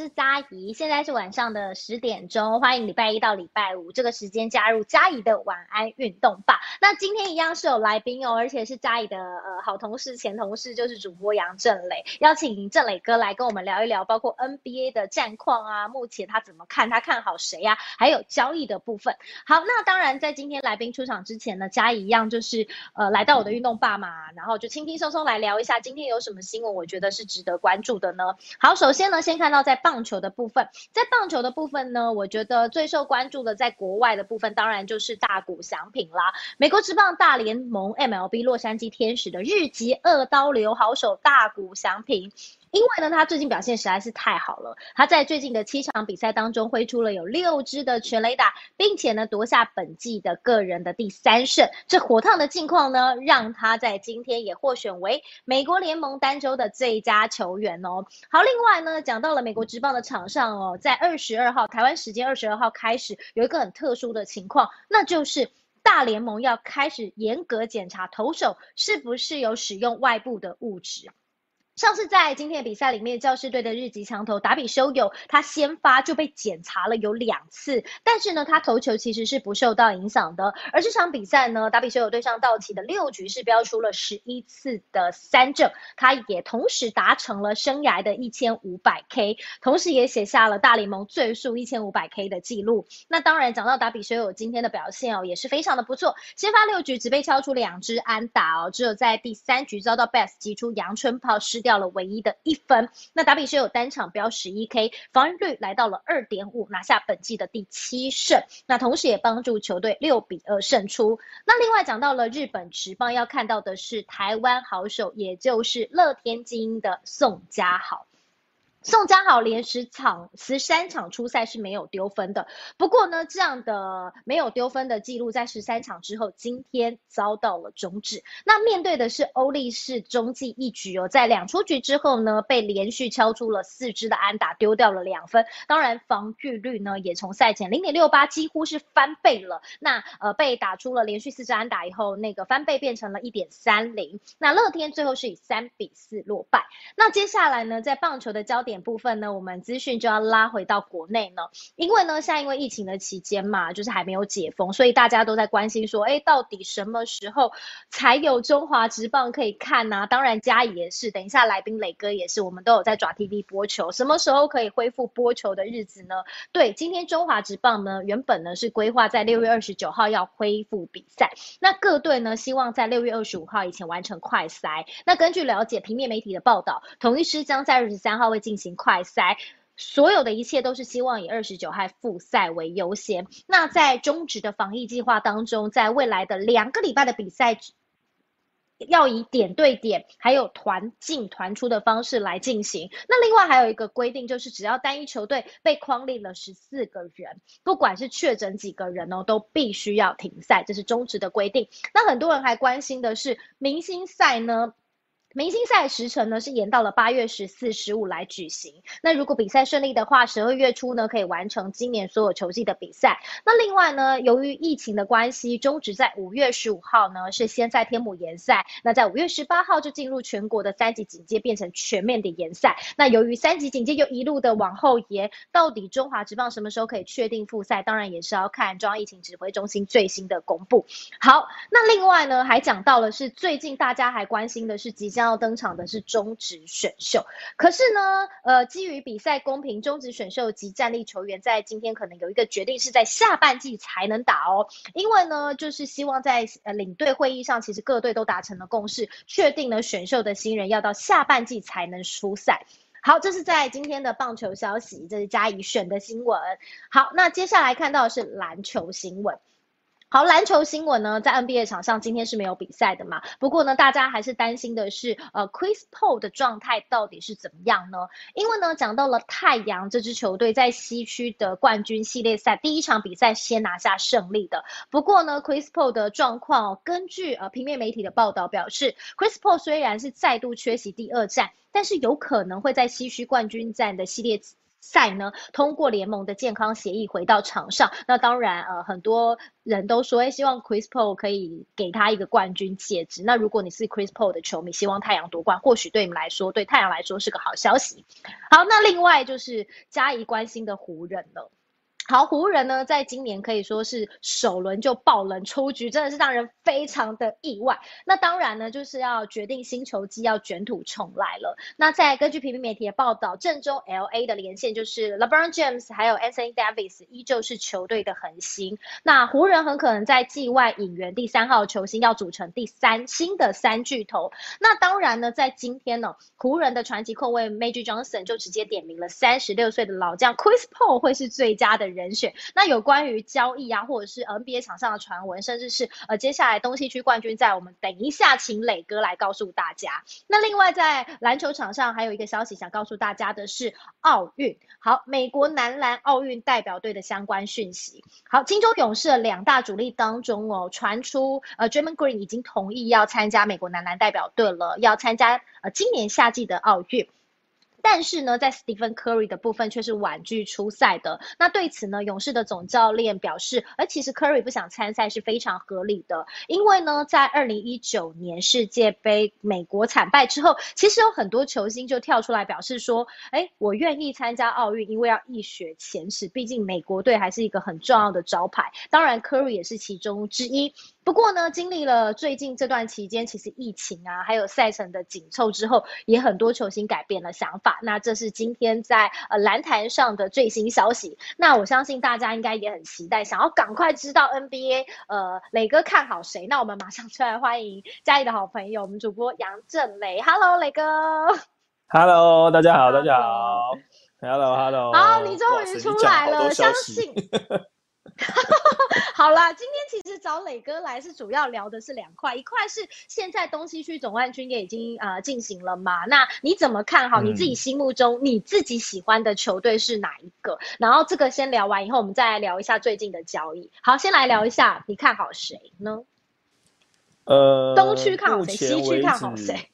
是嘉怡，现在是晚上的十点钟，欢迎礼拜一到礼拜五这个时间加入嘉怡的晚安运动吧。那今天一样是有来宾哦，而且是嘉怡的呃好同事、前同事，就是主播杨振磊，邀请振磊哥来跟我们聊一聊，包括 NBA 的战况啊，目前他怎么看，他看好谁呀？还有交易的部分。好，那当然在今天来宾出场之前呢，嘉怡一样就是呃来到我的运动吧嘛，然后就轻轻松松来聊一下今天有什么新闻，我觉得是值得关注的呢。好，首先呢，先看到。在棒棒球的部分，在棒球的部分呢，我觉得最受关注的，在国外的部分，当然就是大谷翔平啦。美国职棒大联盟 MLB 洛杉矶天使的日籍二刀流好手大谷翔平。因为呢，他最近表现实在是太好了。他在最近的七场比赛当中挥出了有六支的全垒打，并且呢夺下本季的个人的第三胜。这火烫的境况呢，让他在今天也获选为美国联盟单周的最佳球员哦。好，另外呢，讲到了美国职棒的场上哦，在二十二号台湾时间二十二号开始有一个很特殊的情况，那就是大联盟要开始严格检查投手是不是有使用外部的物质。上次在今天的比赛里面，教师队的日籍强投达比修友，他先发就被检查了有两次，但是呢，他投球其实是不受到影响的。而这场比赛呢，达比修友对上道奇的六局是标出了十一次的三振，他也同时达成了生涯的一千五百 K，同时也写下了大联盟最速一千五百 K 的记录。那当然，讲到达比修友今天的表现哦，也是非常的不错，先发六局只被敲出两支安打哦，只有在第三局遭到 Best 击出阳春炮失掉。到了唯一的一分，那打比是有单场标十一 K，防御率来到了二点五，拿下本季的第七胜，那同时也帮助球队六比二胜出。那另外讲到了日本职棒，要看到的是台湾好手，也就是乐天精英的宋家豪。宋家豪连十场十三场出赛是没有丢分的，不过呢，这样的没有丢分的记录在十三场之后，今天遭到了终止。那面对的是欧力士中继一局哦，在两出局之后呢，被连续敲出了四支的安打，丢掉了两分。当然，防御率呢也从赛前零点六八几乎是翻倍了。那呃，被打出了连续四支安打以后，那个翻倍变成了一点三零。那乐天最后是以三比四落败。那接下来呢，在棒球的焦点。点部分呢，我们资讯就要拉回到国内呢，因为呢，现在因为疫情的期间嘛，就是还没有解封，所以大家都在关心说，哎，到底什么时候才有中华职棒可以看呢？当然嘉也是，等一下来宾磊哥也是，我们都有在抓 TV 播球，什么时候可以恢复播球的日子呢？对，今天中华职棒呢，原本呢是规划在六月二十九号要恢复比赛，那各队呢希望在六月二十五号以前完成快赛。那根据了解平面媒体的报道，统一师将在二十三号会进行。行快赛，所有的一切都是希望以二十九号复赛为优先。那在终止的防疫计划当中，在未来的两个礼拜的比赛，要以点对点还有团进团出的方式来进行。那另外还有一个规定，就是只要单一球队被框立了十四个人，不管是确诊几个人哦，都必须要停赛，这是终止的规定。那很多人还关心的是明星赛呢？明星赛时程呢是延到了八月十四、十五来举行。那如果比赛顺利的话，十二月初呢可以完成今年所有球季的比赛。那另外呢，由于疫情的关系，终止在五月十五号呢是先在天母延赛。那在五月十八号就进入全国的三级警戒，变成全面的延赛。那由于三级警戒又一路的往后延，到底中华职棒什么时候可以确定复赛？当然也是要看中央疫情指挥中心最新的公布。好，那另外呢还讲到了是最近大家还关心的是即将。将要登场的是中职选秀，可是呢，呃，基于比赛公平，中职选秀及战力球员在今天可能有一个决定，是在下半季才能打哦。因为呢，就是希望在呃领队会议上，其实各队都达成了共识，确定了选秀的新人要到下半季才能出赛。好，这是在今天的棒球消息，这是嘉怡选的新闻。好，那接下来看到的是篮球新闻。好，篮球新闻呢，在 NBA 场上今天是没有比赛的嘛？不过呢，大家还是担心的是，呃，Chris Paul 的状态到底是怎么样呢？因为呢，讲到了太阳这支球队在西区的冠军系列赛第一场比赛先拿下胜利的。不过呢，Chris Paul 的状况，根据呃平面媒体的报道表示，Chris Paul 虽然是再度缺席第二战，但是有可能会在西区冠军战的系列。赛呢，通过联盟的健康协议回到场上。那当然，呃，很多人都说，哎，希望 Chris Paul 可以给他一个冠军戒指。那如果你是 Chris Paul 的球迷，希望太阳夺冠，或许对你们来说，对太阳来说是个好消息。好，那另外就是加以关心的湖人了。好，湖人呢，在今年可以说是首轮就爆冷出局，真的是让人非常的意外。那当然呢，就是要决定新球季要卷土重来了。那在根据平面媒体的报道，正中 L A 的连线就是 LeBron James 还有 Anthony Davis，依旧是球队的恒星。那湖人很可能在季外引援第三号球星，要组成第三新的三巨头。那当然呢，在今天呢，湖人的传奇控卫 Magic Johnson 就直接点名了三十六岁的老将 Chris Paul 会是最佳的人。人选。那有关于交易啊，或者是 NBA 场上的传闻，甚至是呃接下来东西区冠军赛，我们等一下请磊哥来告诉大家。那另外在篮球场上还有一个消息想告诉大家的是奥运。好，美国男篮奥运代表队的相关讯息。好，金州勇士的两大主力当中哦，传出呃 d r a m o n Green 已经同意要参加美国男篮代表队了，要参加呃今年夏季的奥运。但是呢，在 Stephen Curry 的部分却是婉拒出赛的。那对此呢，勇士的总教练表示，而其实 Curry 不想参赛是非常合理的，因为呢，在二零一九年世界杯美国惨败之后，其实有很多球星就跳出来表示说，哎，我愿意参加奥运，因为要一雪前耻，毕竟美国队还是一个很重要的招牌。当然，Curry 也是其中之一。不过呢，经历了最近这段期间，其实疫情啊，还有赛程的紧凑之后，也很多球星改变了想法。那这是今天在呃篮坛上的最新消息。那我相信大家应该也很期待，想要赶快知道 NBA，呃，磊哥看好谁？那我们马上出来欢迎家里的好朋友，我们主播杨振磊。Hello，磊哥。Hello，大家好，大家好。Hello，Hello。好，你终于出来了，相信。好啦，今天其实找磊哥来是主要聊的是两块，一块是现在东西区总冠军也已经呃进行了嘛，那你怎么看好你自己心目中你自己喜欢的球队是哪一个？然后这个先聊完以后，我们再来聊一下最近的交易。好，先来聊一下你看好谁呢？呃，东区看好谁？西区看好谁？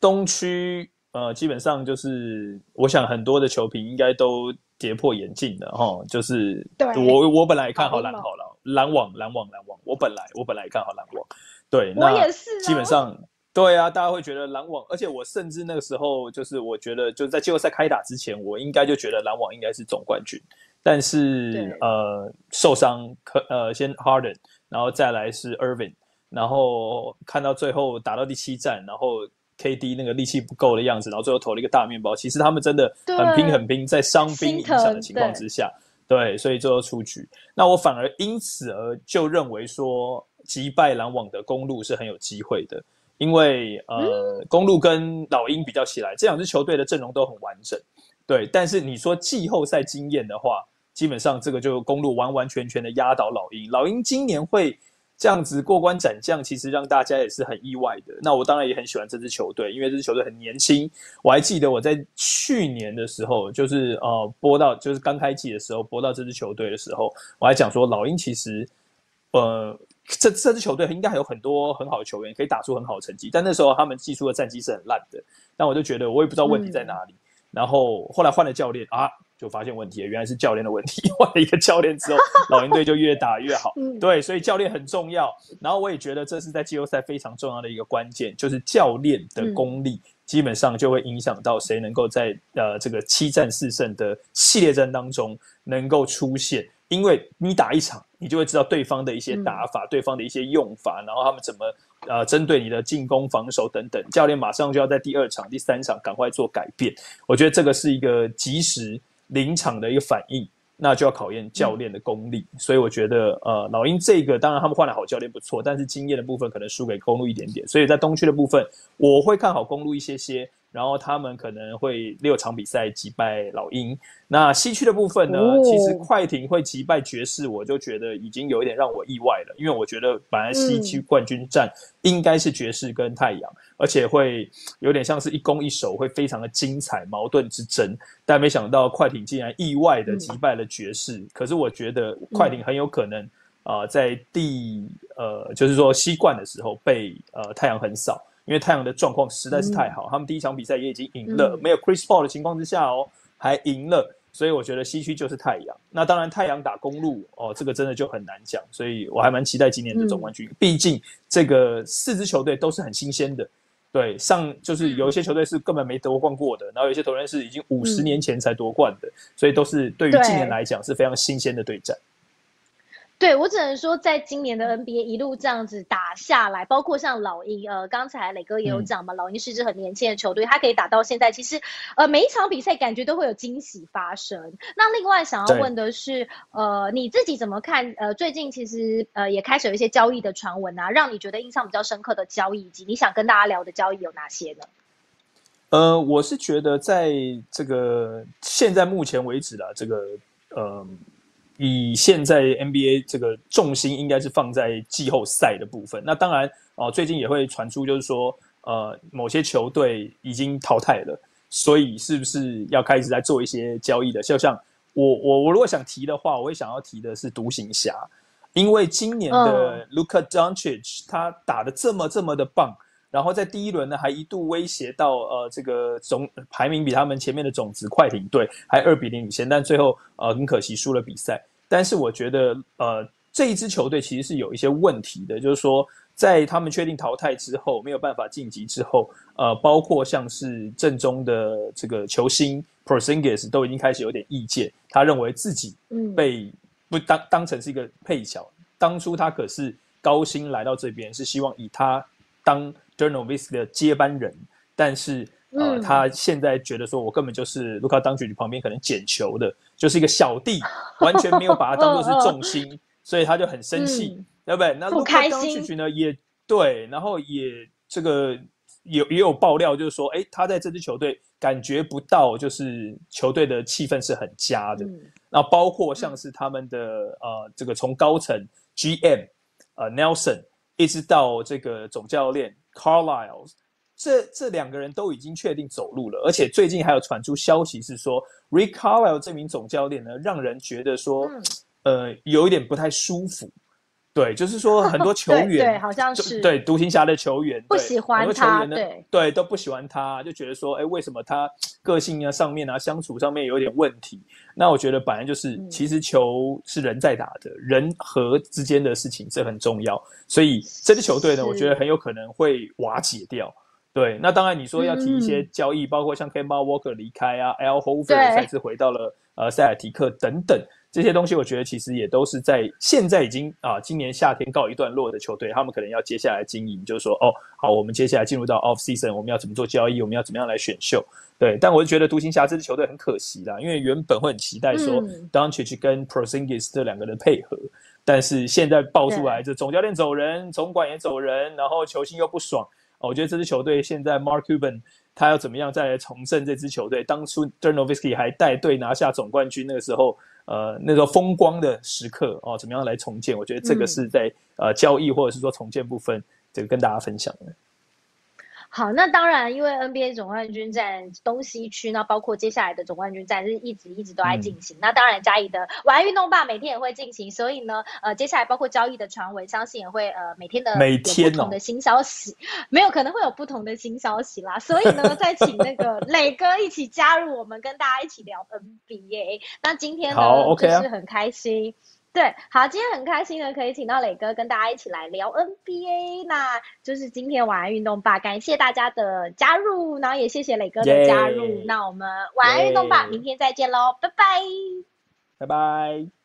东区呃，基本上就是我想很多的球评应该都。跌破眼镜的哈，就是我我本来看好篮好了，篮网篮网篮网，我本来我本来看好篮网，对，那也是，基本上对啊，大家会觉得篮网，而且我甚至那个时候就是我觉得就是在季后赛开打之前，我应该就觉得篮网应该是总冠军，但是呃受伤可呃先 Harden，然后再来是 Irving，然后看到最后打到第七战，然后。KD 那个力气不够的样子，然后最后投了一个大面包。其实他们真的很拼很拼，在伤兵影响的情况之下，对，所以最后出局。那我反而因此而就认为说，击败篮网的公路是很有机会的，因为呃，公路跟老鹰比较起来，这两支球队的阵容都很完整，对。但是你说季后赛经验的话，基本上这个就公路完完全全的压倒老鹰。老鹰今年会。这样子过关斩将，其实让大家也是很意外的。那我当然也很喜欢这支球队，因为这支球队很年轻。我还记得我在去年的时候，就是呃播到就是刚开季的时候播到这支球队的时候，我还讲说老鹰其实呃这这支球队应该还有很多很好的球员可以打出很好的成绩，但那时候他们技术的战绩是很烂的。但我就觉得我也不知道问题在哪里。然后后来换了教练啊。就发现问题了，原来是教练的问题。换了一个教练之后，老鹰队就越打越好。对，所以教练很重要。然后我也觉得这是在季后赛非常重要的一个关键，就是教练的功力，基本上就会影响到谁能够在呃这个七战四胜的系列战当中能够出现。因为你打一场，你就会知道对方的一些打法、对方的一些用法，然后他们怎么呃针对你的进攻、防守等等。教练马上就要在第二场、第三场赶快做改变。我觉得这个是一个及时。临场的一个反应，那就要考验教练的功力。所以我觉得，呃，老鹰这个当然他们换了好教练不错，但是经验的部分可能输给公路一点点。所以在东区的部分，我会看好公路一些些。然后他们可能会六场比赛击败老鹰。那西区的部分呢？其实快艇会击败爵士，我就觉得已经有一点让我意外了。因为我觉得本来西区冠军战应该是爵士跟太阳，而且会有点像是一攻一守，会非常的精彩，矛盾之争。但没想到快艇竟然意外的击败了爵士。可是我觉得快艇很有可能啊，在第呃，就是说西冠的时候被呃太阳横扫。因为太阳的状况实在是太好，他们第一场比赛也已经赢了，没有 Chris Paul 的情况之下哦，还赢了，所以我觉得西区就是太阳。那当然太阳打公路哦，这个真的就很难讲，所以我还蛮期待今年的总冠军。毕竟这个四支球队都是很新鲜的，对，上就是有一些球队是根本没夺冠过的，然后有些球队是已经五十年前才夺冠的，所以都是对于今年来讲是非常新鲜的对战。对我只能说，在今年的 NBA 一路这样子打下来，包括像老鹰，呃，刚才磊哥也有讲嘛，老鹰是支很年轻的球队，他可以打到现在，其实，呃，每一场比赛感觉都会有惊喜发生。那另外想要问的是，呃，你自己怎么看？呃，最近其实呃也开始有一些交易的传闻啊，让你觉得印象比较深刻的交易，以及你想跟大家聊的交易有哪些呢？呃，我是觉得在这个现在目前为止的这个，呃。以现在 NBA 这个重心应该是放在季后赛的部分。那当然哦，最近也会传出就是说，呃，某些球队已经淘汰了，所以是不是要开始在做一些交易的？就像我我我如果想提的话，我会想要提的是独行侠，因为今年的 Luka Doncic 他打的这么这么的棒。然后在第一轮呢，还一度威胁到呃这个总排名比他们前面的种子快艇队还二比零领先，但最后呃很可惜输了比赛。但是我觉得呃这一支球队其实是有一些问题的，就是说在他们确定淘汰之后没有办法晋级之后，呃包括像是正中的这个球星 Prosingis 都已经开始有点意见，他认为自己被不当当成是一个配角，当初他可是高薪来到这边是希望以他当。D e r n o v i s 的接班人，但是呃，他现在觉得说，我根本就是卢卡当局旁边可能捡球的，就是一个小弟，完全没有把他当做是重心，所以他就很生气，对不对？那卢卡当局呢也对，然后也这个有也有爆料，就是说，哎，他在这支球队感觉不到，就是球队的气氛是很佳的。那包括像是他们的呃，这个从高层 GM 呃 Nelson 一直到这个总教练。Carlisle，这这两个人都已经确定走路了，而且最近还有传出消息是说，Rick Carlisle 这名总教练呢，让人觉得说，呃，有一点不太舒服。对，就是说很多 球员对，好像是对独行侠的球员不喜欢他，对对都不喜欢他，就觉得说，哎，为什么他个性啊上面啊相处上面有点问题？那我觉得本来就是，其实球是人在打的，人和之间的事情这很重要，所以这支球队呢，我觉得很有可能会瓦解掉。对，那当然你说要提一些交易，包括像 Kemba Walker 离开啊，L Hofer 再次回到了呃塞尔提克等等。这些东西我觉得其实也都是在现在已经啊，今年夏天告一段落的球队，他们可能要接下来经营，就是说哦，好，我们接下来进入到 off season，我们要怎么做交易，我们要怎么样来选秀？对，但我就觉得独行侠这支球队很可惜啦，因为原本会很期待说 d o n c h 跟 Prosingis 这两个人配合，但是现在爆出来，这总教练走人，总管也走人，然后球星又不爽，我觉得这支球队现在 Mark Cuban 他要怎么样再来重振这支球队？当初 d e r n o v i s k y 还带队拿下总冠军那个时候。呃，那个风光的时刻哦，怎么样来重建？我觉得这个是在呃交易或者是说重建部分，这个跟大家分享的。好，那当然，因为 NBA 总冠军战东西区，那包括接下来的总冠军战是一直一直都在进行。那当然，嘉义的玩运动吧每天也会进行，所以呢，呃，接下来包括交易的传闻，相信也会呃每天的每天不同的新消息，没有可能会有不同的新消息啦。所以呢，再请那个 磊哥一起加入我们，跟大家一起聊 NBA。那今天呢，就是很开心。对，好，今天很开心的可以请到磊哥跟大家一起来聊 NBA，那就是今天晚安运动吧，感谢大家的加入，然后也谢谢磊哥的加入，那我们晚安运动吧，明天再见喽，拜拜，拜拜。